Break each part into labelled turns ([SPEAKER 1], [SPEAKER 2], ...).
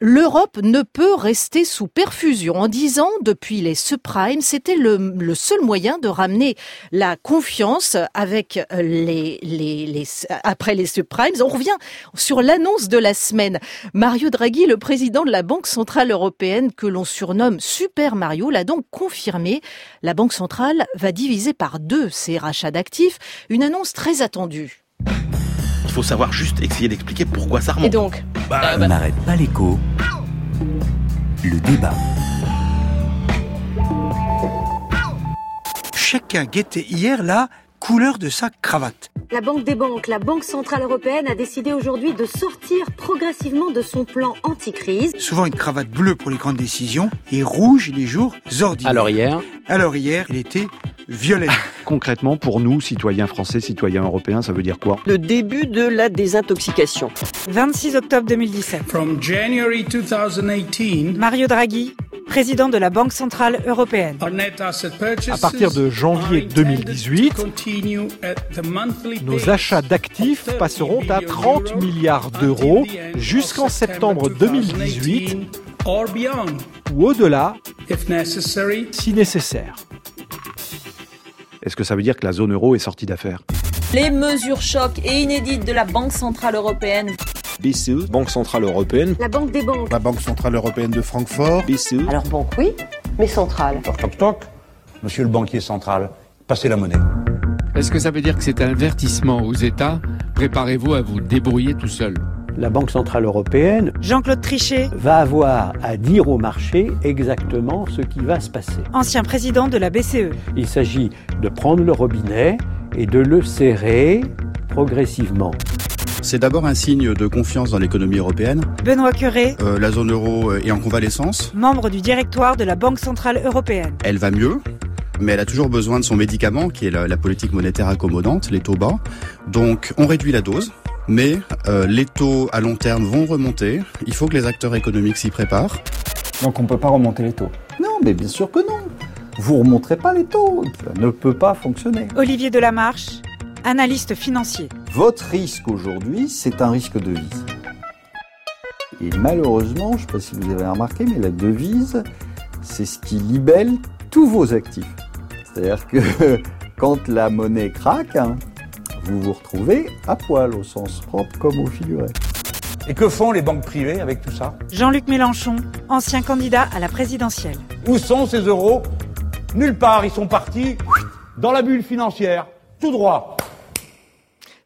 [SPEAKER 1] L'Europe ne peut rester sous perfusion. En dix ans, depuis les subprimes, c'était le, seul moyen de ramener la confiance avec les, les, après les subprimes. On revient sur l'annonce de la semaine. Mario Draghi, le président de la Banque Centrale Européenne, que l'on surnomme Super Mario, l'a donc confirmé. La Banque Centrale va diviser par deux ses rachats d'actifs. Une annonce très attendue.
[SPEAKER 2] Il faut savoir juste essayer d'expliquer pourquoi ça remonte.
[SPEAKER 1] Et donc
[SPEAKER 3] bah, On n'arrête pas l'écho. Le débat.
[SPEAKER 4] Chacun guettait hier la couleur de sa cravate.
[SPEAKER 5] La Banque des banques, la Banque centrale européenne a décidé aujourd'hui de sortir progressivement de son plan anti-crise.
[SPEAKER 4] Souvent une cravate bleue pour les grandes décisions et rouge les jours ordinaires.
[SPEAKER 6] Alors hier
[SPEAKER 4] Alors hier, il était violet.
[SPEAKER 7] Concrètement, pour nous, citoyens français, citoyens européens, ça veut dire quoi?
[SPEAKER 8] Le début de la désintoxication.
[SPEAKER 9] 26 octobre 2017.
[SPEAKER 10] From January 2018,
[SPEAKER 9] Mario Draghi, président de la Banque Centrale Européenne.
[SPEAKER 11] À partir de janvier 2018, nos achats d'actifs passeront à 30 milliards d'euros jusqu'en septembre 2018 ou au-delà si nécessaire.
[SPEAKER 7] Est-ce que ça veut dire que la zone euro est sortie d'affaires
[SPEAKER 12] Les mesures chocs et inédites de la Banque Centrale Européenne.
[SPEAKER 13] BCE, Banque Centrale Européenne.
[SPEAKER 5] La Banque des banques.
[SPEAKER 14] La Banque Centrale Européenne de Francfort.
[SPEAKER 15] BCE. Alors banque oui, mais centrale.
[SPEAKER 16] Toc toc toc. Monsieur le banquier central, passez la monnaie.
[SPEAKER 17] Est-ce que ça veut dire que c'est un avertissement aux États? Préparez-vous à vous débrouiller tout seul.
[SPEAKER 18] La Banque Centrale Européenne,
[SPEAKER 9] Jean-Claude Trichet,
[SPEAKER 18] va avoir à dire au marché exactement ce qui va se passer.
[SPEAKER 9] Ancien président de la BCE.
[SPEAKER 18] Il s'agit de prendre le robinet et de le serrer progressivement.
[SPEAKER 19] C'est d'abord un signe de confiance dans l'économie européenne.
[SPEAKER 9] Benoît Curé.
[SPEAKER 19] Euh, la zone euro est en convalescence.
[SPEAKER 9] Membre du directoire de la Banque Centrale Européenne.
[SPEAKER 19] Elle va mieux mais elle a toujours besoin de son médicament, qui est la, politique monétaire accommodante, les taux bas. Donc on réduit la dose, mais euh, les taux à long terme vont remonter. Il faut que les acteurs économiques s'y préparent.
[SPEAKER 20] Donc on ne peut pas remonter les taux
[SPEAKER 21] Non, mais bien sûr que non. Vous ne remonterez pas les taux. Ça ne peut pas fonctionner.
[SPEAKER 9] Olivier Delamarche, analyste financier.
[SPEAKER 21] Votre risque aujourd'hui, c'est un risque de devise. Et malheureusement, je ne sais pas si vous avez remarqué, mais la devise, c'est ce qui libelle tous vos actifs. C'est-à-dire que quand la monnaie craque, hein, vous vous retrouvez à poil au sens propre comme au figuré.
[SPEAKER 16] Et que font les banques privées avec tout ça?
[SPEAKER 9] Jean-Luc Mélenchon, ancien candidat à la présidentielle.
[SPEAKER 16] Où sont ces euros? Nulle part, ils sont partis dans la bulle financière, tout droit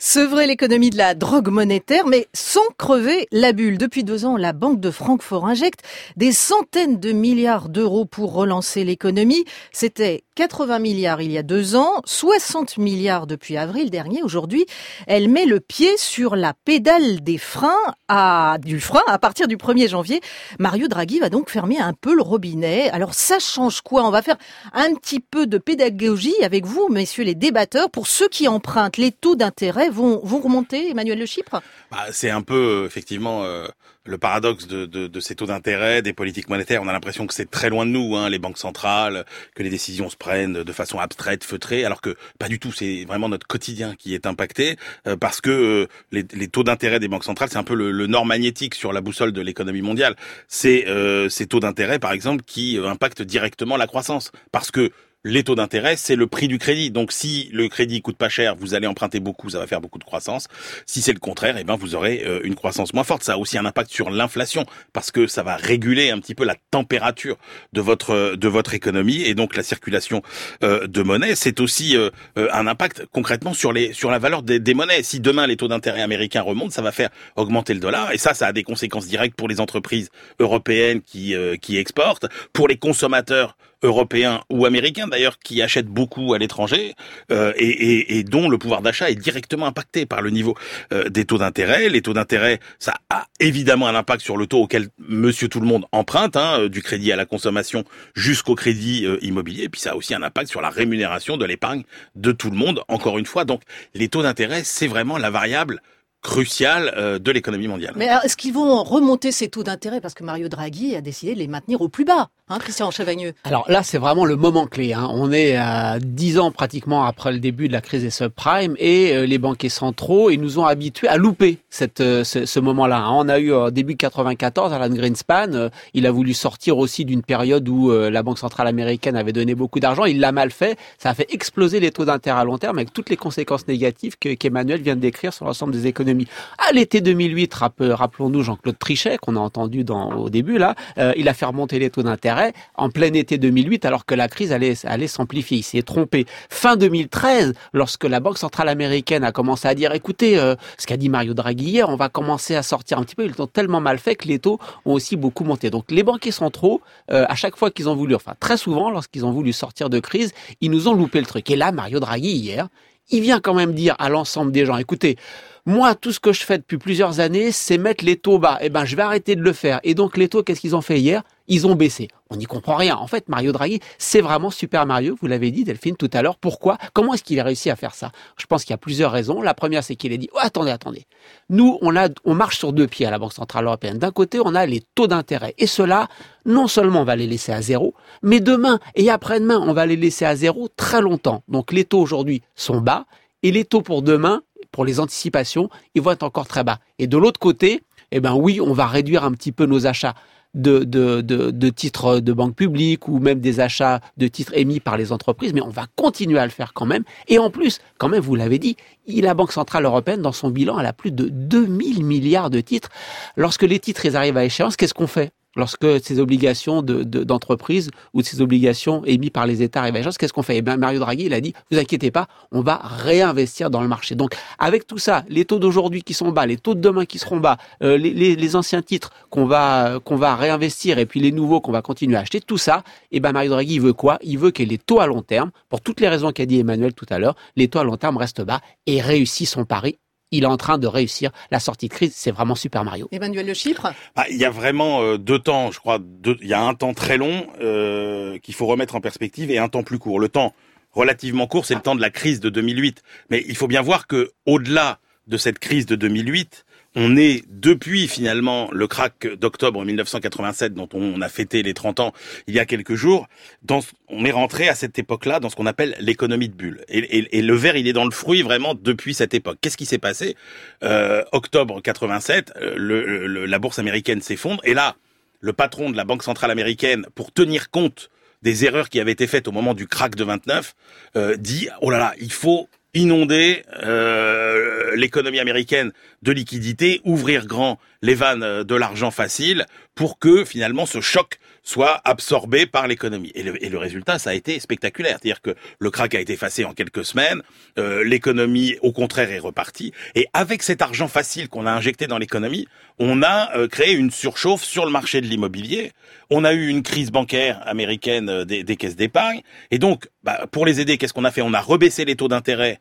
[SPEAKER 1] sevrer l'économie de la drogue monétaire, mais sans crever la bulle. Depuis deux ans, la Banque de Francfort injecte des centaines de milliards d'euros pour relancer l'économie. C'était 80 milliards il y a deux ans, 60 milliards depuis avril dernier. Aujourd'hui, elle met le pied sur la pédale des freins à, du frein à partir du 1er janvier. Mario Draghi va donc fermer un peu le robinet. Alors ça change quoi? On va faire un petit peu de pédagogie avec vous, messieurs les débatteurs. Pour ceux qui empruntent, les taux d'intérêt vont, vont remonter, Emmanuel Le Chypre?
[SPEAKER 2] Bah, C'est un peu, effectivement, euh, le paradoxe de, de, de ces taux d'intérêt, des politiques monétaires. On a l'impression que c'est très loin de nous, hein, les banques centrales, que les décisions se prennent de façon abstraite, feutrée, alors que pas du tout. C'est vraiment notre quotidien qui est impacté, euh, parce que euh, les, les, taux d'intérêt des banques centrales, c'est un peu le, le, nord magnétique sur la boussole de l'économie mondiale. C'est ces taux d'intérêt, par exemple, qui impactent directement la croissance, parce que les taux d'intérêt, c'est le prix du crédit. Donc si le crédit coûte pas cher, vous allez emprunter beaucoup, ça va faire beaucoup de croissance. Si c'est le contraire, eh ben vous aurez euh, une croissance moins forte. Ça a aussi un impact sur l'inflation parce que ça va réguler un petit peu la température de votre de votre économie et donc la circulation euh, de monnaie. C'est aussi euh, un impact concrètement sur les sur la valeur des, des monnaies. Si demain les taux d'intérêt américains remontent, ça va faire augmenter le dollar et ça, ça a des conséquences directes pour les entreprises européennes qui qui exportent, pour les consommateurs européens ou américains d'ailleurs qui achètent beaucoup à l'étranger euh, et, et, et, dont le pouvoir d'achat est directement impacté par le niveau euh, des taux d'intérêt. Les taux d'intérêt, ça a évidemment un impact sur le taux auquel Monsieur tout le monde emprunte, hein, euh, du crédit à la consommation jusqu'au crédit immobilier. Et puis ça a aussi un impact sur la rémunération de l'épargne de tout le monde. Encore une fois, donc les taux d'intérêt, c'est vraiment la variable crucial euh, de l'économie mondiale.
[SPEAKER 1] Mais est-ce qu'ils vont remonter ces taux d'intérêt? Parce que Mario Draghi a décidé de les maintenir au plus bas, hein, Christian Chavagneux
[SPEAKER 6] Alors là, c'est vraiment le moment clé. Hein. On est à 10 ans pratiquement après le début de la crise des subprimes et euh, les banquiers centraux, ils nous ont habitués à louper cette, euh, ce, ce moment-là. Hein. On a eu au début 94, Alan Greenspan, il a voulu sortir aussi d'une période où la Banque centrale américaine avait donné beaucoup d'argent. Il l'a mal fait. Ça a fait exploser les taux d'intérêt à long terme avec toutes les conséquences négatives qu'Emmanuel vient de décrire sur l'ensemble des économies à l'été 2008, rappelons-nous Jean-Claude Trichet, qu'on a entendu dans, au début là, euh, il a fait remonter les taux d'intérêt en plein été 2008, alors que la crise allait, s'amplifier. Il s'est trompé. Fin 2013, lorsque la Banque centrale américaine a commencé à dire, écoutez, euh, ce qu'a dit Mario Draghi hier, on va commencer à sortir un petit peu. Ils ont tellement mal fait que les taux ont aussi beaucoup monté. Donc les banquiers centraux, euh, à chaque fois qu'ils ont voulu, enfin très souvent, lorsqu'ils ont voulu sortir de crise, ils nous ont loupé le truc. Et là, Mario Draghi hier, il vient quand même dire à l'ensemble des gens, écoutez, moi, tout ce que je fais depuis plusieurs années, c'est mettre les taux bas. Eh ben, je vais arrêter de le faire. Et donc, les taux, qu'est-ce qu'ils ont fait hier? Ils ont baissé. On n'y comprend rien. En fait, Mario Draghi, c'est vraiment Super Mario. Vous l'avez dit, Delphine, tout à l'heure. Pourquoi? Comment est-ce qu'il a réussi à faire ça? Je pense qu'il y a plusieurs raisons. La première, c'est qu'il a dit oh, attendez, attendez. Nous, on marche sur deux pieds à la Banque centrale européenne. D'un côté, on a les taux d'intérêt, et cela, non seulement on va les laisser à zéro, mais demain et après-demain, on va les laisser à zéro très longtemps. Donc, les taux aujourd'hui sont bas, et les taux pour demain, pour les anticipations, ils vont être encore très bas. Et de l'autre côté, eh ben oui, on va réduire un petit peu nos achats de, de, de, titres de banque publique ou même des achats de titres émis par les entreprises, mais on va continuer à le faire quand même. Et en plus, quand même, vous l'avez dit, la Banque Centrale Européenne, dans son bilan, elle a plus de 2000 milliards de titres. Lorsque les titres ils arrivent à échéance, qu'est-ce qu'on fait? Lorsque ces obligations d'entreprise de, ou ces obligations émises par les États arrivent à qu'est-ce qu'on fait? Eh bien, Mario Draghi, il a dit, vous inquiétez pas, on va réinvestir dans le marché. Donc, avec tout ça, les taux d'aujourd'hui qui sont bas, les taux de demain qui seront bas, euh, les, anciens titres qu'on va qu'on va réinvestir et puis les nouveaux qu'on va continuer à acheter, tout ça, eh ben Mario Draghi, il veut quoi? Il veut que les taux à long terme, pour toutes les raisons qu'a dit Emmanuel tout à l'heure, les taux à long terme restent bas et réussissent son pari il est en train de réussir la sortie de crise. C'est vraiment Super Mario.
[SPEAKER 1] Emmanuel Le Chypre
[SPEAKER 2] bah, Il y a vraiment euh, deux temps, je crois. il y a un temps très long euh, qu'il faut remettre en perspective et un temps plus court. Le temps relativement court, c'est le temps de la crise de 2008. Mais il faut bien voir que au-delà de cette crise de 2008, on est depuis finalement le crack d'octobre 1987 dont on a fêté les 30 ans il y a quelques jours, dans, on est rentré à cette époque-là dans ce qu'on appelle l'économie de bulle. Et, le verre, il est dans le fruit vraiment depuis cette époque. Qu'est-ce qui s'est passé? Euh, Octobre 87, euh, le, la bourse américaine s'effondre et là, le patron de la Banque centrale américaine, pour tenir compte des erreurs qui avaient été faites au moment du crack de 29, euh, dit oh là là, il faut inonder euh, l'économie américaine de liquidités, ouvrir grand les vannes de l'argent facile pour que finalement ce choc soit absorbé par l'économie. Et le, et le, résultat, ça a été spectaculaire. C'est-à-dire que le crack a été effacé en quelques semaines, euh, l'économie, au contraire, est repartie. Et avec cet argent facile qu'on a injecté dans l'économie, on a euh, créé une surchauffe sur le marché de l'immobilier. On a eu une crise bancaire américaine euh, des, des caisses d'épargne. Et donc, bah, pour les aider, qu'est-ce qu'on a fait? On a rebaissé les taux d'intérêt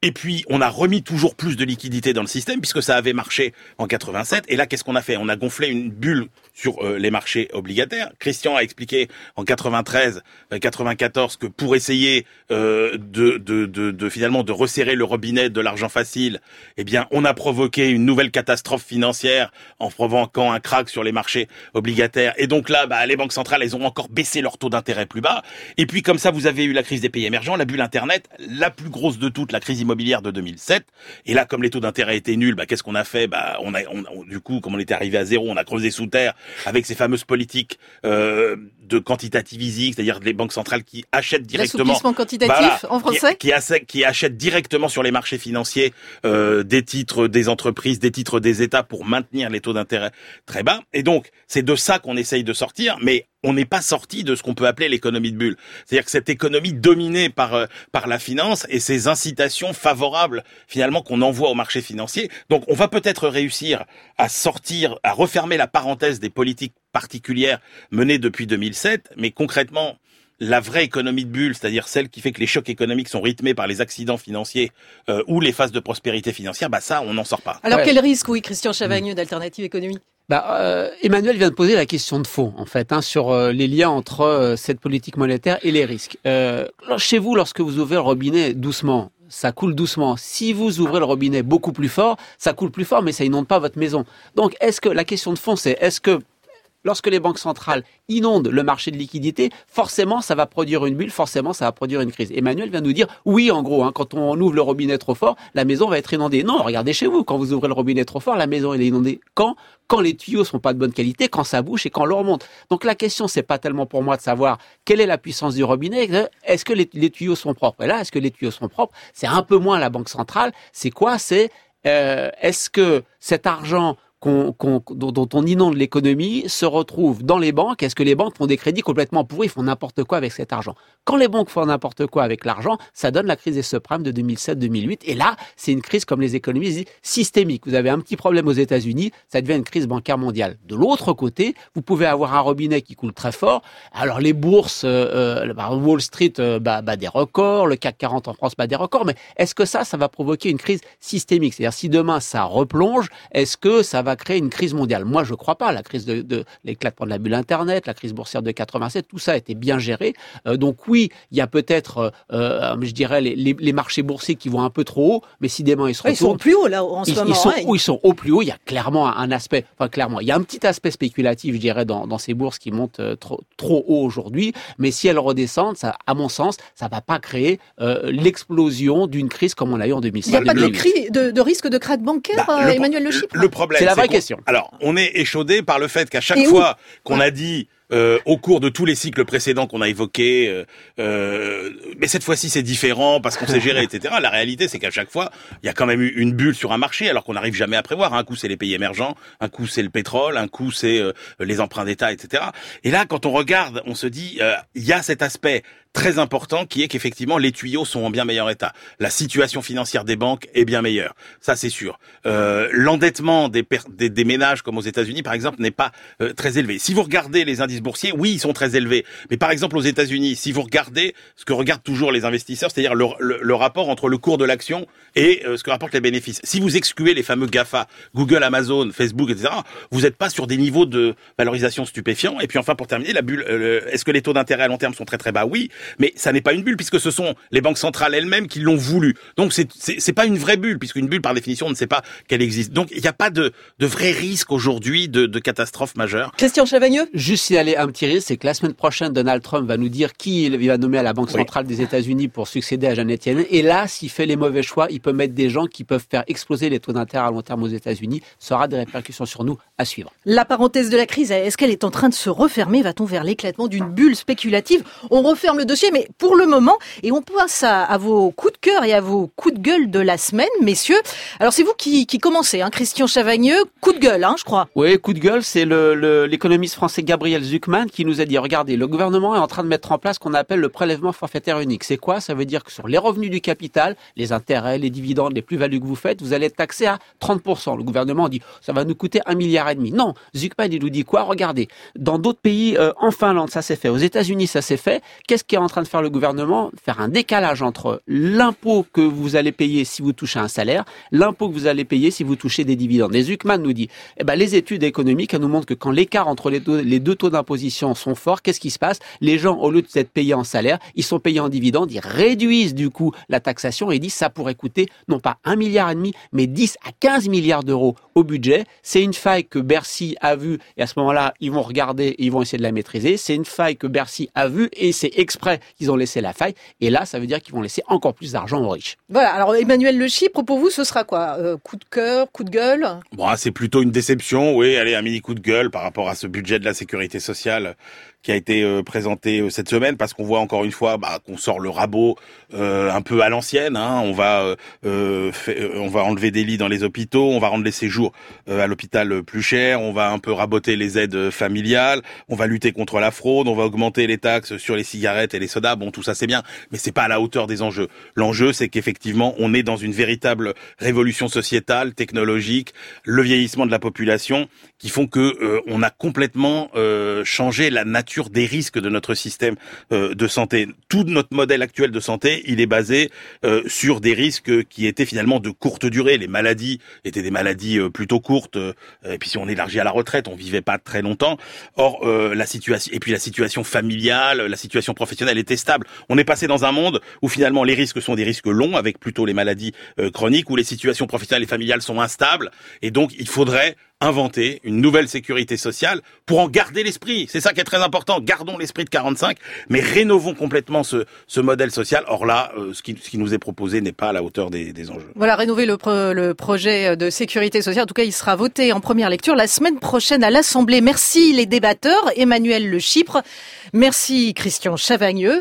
[SPEAKER 2] et puis, on a remis toujours plus de liquidités dans le système puisque ça avait marché en 87. Et là, qu'est-ce qu'on a fait? On a gonflé une bulle sur euh, les marchés obligataires. Christian a expliqué en 93, 94 euh, que pour essayer euh, de, de, de, de, finalement de resserrer le robinet de l'argent facile, eh bien, on a provoqué une nouvelle catastrophe financière en provoquant un crack sur les marchés obligataires. Et donc là, bah, les banques centrales, elles ont encore baissé leur taux d'intérêt plus bas. Et puis, comme ça, vous avez eu la crise des pays émergents, la bulle Internet, la plus grosse de toutes, la crise immobilière de 2007. Et là, comme les taux d'intérêt étaient nuls, bah, qu'est-ce qu'on a fait? Bah, on a, on, du coup, comme on était arrivé à zéro, on a creusé sous terre avec ces fameuses politiques euh, de quantitative easing, c'est-à-dire les banques centrales qui achètent directement.
[SPEAKER 1] quantitatif en français,
[SPEAKER 2] qui, qui, achètent directement sur les marchés financiers euh, des titres des entreprises, des titres des États pour maintenir les taux d'intérêt très bas. Et donc c'est de ça qu'on essaye de sortir, mais on n'est pas sorti de ce qu'on peut appeler l'économie de bulle. C'est-à-dire que cette économie dominée par euh, par la finance et ces incitations favorables finalement qu'on envoie au marché financier. Donc on va peut-être réussir à sortir, à refermer la parenthèse des politiques particulières menées depuis 2007, mais concrètement la vraie économie de bulle, c'est-à-dire celle qui fait que les chocs économiques sont rythmés par les accidents financiers euh, ou les phases de prospérité financière, bah ça, on n'en sort pas.
[SPEAKER 1] Alors quel risque, oui, Christian Chavagneux d'Alternative Économie
[SPEAKER 6] bah, euh, Emmanuel vient de poser la question de fond, en fait, hein, sur euh, les liens entre cette politique monétaire et les risques. chez vous, lorsque vous ouvrez le robinet doucement, ça coule doucement. Si vous ouvrez le robinet beaucoup plus fort, ça coule plus fort, mais ça inonde pas votre maison. Donc, est-ce que la question de fond, c'est est-ce que lorsque les banques centrales inondent le marché de liquidité, forcément, ça va produire une bulle, forcément, ça va produire une crise. Emmanuel vient nous dire, oui, en gros, hein, quand on ouvre le robinet trop fort, la maison va être inondée. Non, regardez chez vous, quand vous ouvrez le robinet trop fort, la maison est inondée. Quand? Quand les tuyaux sont pas de bonne qualité, quand ça bouche et quand l'eau remonte. Donc la question, c'est pas tellement pour moi de savoir quelle est la puissance du robinet, est-ce que les, tuyaux sont propres? Et là, est-ce que les tuyaux sont propres? C'est un peu moins la banque centrale. C'est quoi? C'est euh, est-ce que cet argent dont, on inonde l'économie se retrouve dans les banques. Est-ce que les banques font des crédits complètement pourris, font n'importe quoi avec cet argent? Quand les banques font n'importe quoi avec l'argent, ça donne la crise des subprimes de 2007-2008. Et là, c'est une crise, comme les économistes disent, systémique. Vous avez un petit problème aux États-Unis, ça devient une crise bancaire mondiale. De l'autre côté, vous pouvez avoir un robinet qui coule très fort. Alors les bourses, euh, euh Wall Street euh, bat, bat, des records, le CAC 40 en France bat des records, mais est-ce que ça, ça va provoquer une crise systémique? C'est-à-dire si demain ça replonge, est-ce que ça va créer une crise mondiale. Moi, je ne crois pas. La crise de, de l'éclatement de la bulle Internet, la crise boursière de 87, tout ça a été bien géré. Euh, donc oui, il y a peut-être, euh, euh, je dirais, les, les, marchés boursiers qui vont un peu trop haut, mais si demain ils se
[SPEAKER 1] Ils sont au plus haut là en ce moment.
[SPEAKER 6] Ils sont, hein. ils sont au plus haut. Il y a clairement un aspect, enfin clairement, il y a un petit aspect spéculatif, je dirais, dans, dans ces bourses qui montent trop, trop haut aujourd'hui. Mais si elles redescendent, ça, à mon sens, ça va pas créer l'explosion d'une crise comme on a eu en 2007.
[SPEAKER 1] Il n'y a pas de, de, de, risque de crack bancaire, bah, Emmanuel Le Chypre
[SPEAKER 2] Le problème,
[SPEAKER 6] c'est la vraie question.
[SPEAKER 2] Alors, on est échaudé par le fait qu'à chaque fois qu'on a dit euh, au cours de tous les cycles précédents qu'on a évoqués, euh, euh, mais cette fois-ci c'est différent parce qu'on sait gérer, etc. La réalité, c'est qu'à chaque fois, il y a quand même eu une bulle sur un marché, alors qu'on n'arrive jamais à prévoir. Un coup, c'est les pays émergents, un coup, c'est le pétrole, un coup, c'est les emprunts d'État, etc. Et là, quand on regarde, on se dit, il y a cet aspect très important qui est qu'effectivement les tuyaux sont en bien meilleur état. La situation financière des banques est bien meilleure, ça c'est sûr. Euh, L'endettement des, des, des, ménages comme aux États-Unis par exemple n'est pas euh, très élevé. Si vous regardez les indices boursiers, oui ils sont très élevés, mais par exemple aux États-Unis, si vous regardez ce que regardent toujours les investisseurs, c'est-à-dire le, le, rapport entre le cours de l'action et euh, ce que rapportent les bénéfices. Si vous excluez les fameux Gafa, Google, Amazon, Facebook, etc., vous n'êtes pas sur des niveaux de valorisation stupéfiants. Et puis enfin pour terminer, la bulle, euh, est-ce que les taux d'intérêt à long terme sont très très bas? Oui, mais ça n'est pas une bulle puisque ce sont les banques centrales elles-mêmes qui l'ont voulu. Donc c'est c'est pas une vraie bulle puisqu'une bulle par définition on ne sait pas qu'elle existe. Donc il n'y a pas de de vrai risque aujourd'hui de, de catastrophe majeure.
[SPEAKER 1] Christian Chavagneux
[SPEAKER 6] Juste signaler un petit risque, c'est que la semaine prochaine Donald Trump va nous dire qui il va nommer à la Banque centrale des États-Unis pour succéder à Janet Yellen. Et là, s'il fait les mauvais choix, il peut mettre des gens qui peuvent faire exploser les taux d'intérêt à long terme aux États-Unis. Ça aura des répercussions sur nous à suivre.
[SPEAKER 1] La parenthèse de la crise, est-ce qu'elle est en train de se refermer? Va-t-on vers l'éclatement d'une bulle spéculative? On referme le dossier, mais pour le moment. Et on passe à, vos coups de cœur et à vos coups de gueule de la semaine, messieurs. Alors c'est vous qui, commencez, hein, Christian Chavagneux. Coup de gueule, hein, je crois.
[SPEAKER 6] Oui, coup de gueule, c'est l'économiste français Gabriel Zuckman qui nous a dit, regardez, le gouvernement est en train de mettre en place ce qu'on appelle le prélèvement forfaitaire unique. C'est quoi? Ça veut dire que sur les revenus du capital, les intérêts, les dividendes, les plus-values que vous faites, vous allez être taxé à 30%. Le gouvernement dit, ça va nous coûter un milliard et demi. Non, Zuckman, il nous dit quoi? Regardez, dans d'autres pays, euh, en Finlande, ça s'est fait. Aux États-Unis, ça s'est fait. Qu'est-ce qui en train de faire le gouvernement faire un décalage entre l'impôt que vous allez payer si vous touchez un salaire, l'impôt que vous allez payer si vous touchez des dividendes. Et Zuckman nous dit, eh ben, les études économiques nous montrent que quand l'écart entre les deux, les deux taux d'imposition sont forts, qu'est-ce qui se passe? Les gens, au lieu d'être payés en salaire, ils sont payés en dividendes, ils réduisent du coup la taxation et disent ça pourrait coûter non pas un milliard et demi, mais 10 à 15 milliards d'euros au budget. C'est une faille que Bercy a vue et à ce moment-là, ils vont regarder et ils vont essayer de la maîtriser. C'est une faille que Bercy a vue et c'est exprès qu'ils ont laissé la faille. Et là, ça veut dire qu'ils vont laisser encore plus d'argent aux riches.
[SPEAKER 1] Voilà. Alors, Emmanuel Le Chypre, pour vous, ce sera quoi euh, Coup de cœur, coup de gueule?
[SPEAKER 2] Bon, ah, c'est plutôt une déception. Oui, allez, un mini coup de gueule par rapport à ce budget de la sécurité sociale qui a été euh, présenté euh, cette semaine parce qu'on voit encore une fois bah, qu'on sort le rabot euh, un peu à l'ancienne. Hein. On va on va enlever des lits dans les hôpitaux, on va rendre les séjours à l'hôpital plus cher, on va un peu raboter les aides familiales, on va lutter contre la fraude, on va augmenter les taxes sur les cigarettes et les sodas. Bon, tout ça c'est bien, mais c'est pas à la hauteur des enjeux. L'enjeu c'est qu'effectivement on est dans une véritable révolution sociétale, technologique, le vieillissement de la population qui font que on a complètement euh, changer la nature des risques de notre système euh, de santé. Tout notre modèle actuel de santé, il est basé euh, sur des risques qui étaient finalement de courte durée. Les maladies étaient des maladies plutôt courtes. et puis si on élargit à la retraite, on vivait pas très longtemps. Or la situation et puis la situation familiale, la situation professionnelle était stable. On est passé dans un monde où finalement les risques sont des risques longs, avec plutôt les maladies chroniques, où les situations professionnelles et familiales sont instables. Et donc il faudrait inventer une nouvelle sécurité sociale pour en garder l'esprit. C'est ça qui est très important. Gardons l'esprit de 45, mais rénovons complètement ce, ce modèle social. Or là, euh, ce, qui, nous est proposé n'est pas à la hauteur des, des enjeux.
[SPEAKER 1] Voilà, rénover le, le, projet de sécurité sociale. En tout cas, il sera voté en première lecture la semaine prochaine à l'Assemblée. Merci les débatteurs. Emmanuel Le Chypre. Merci Christian Chavagneux.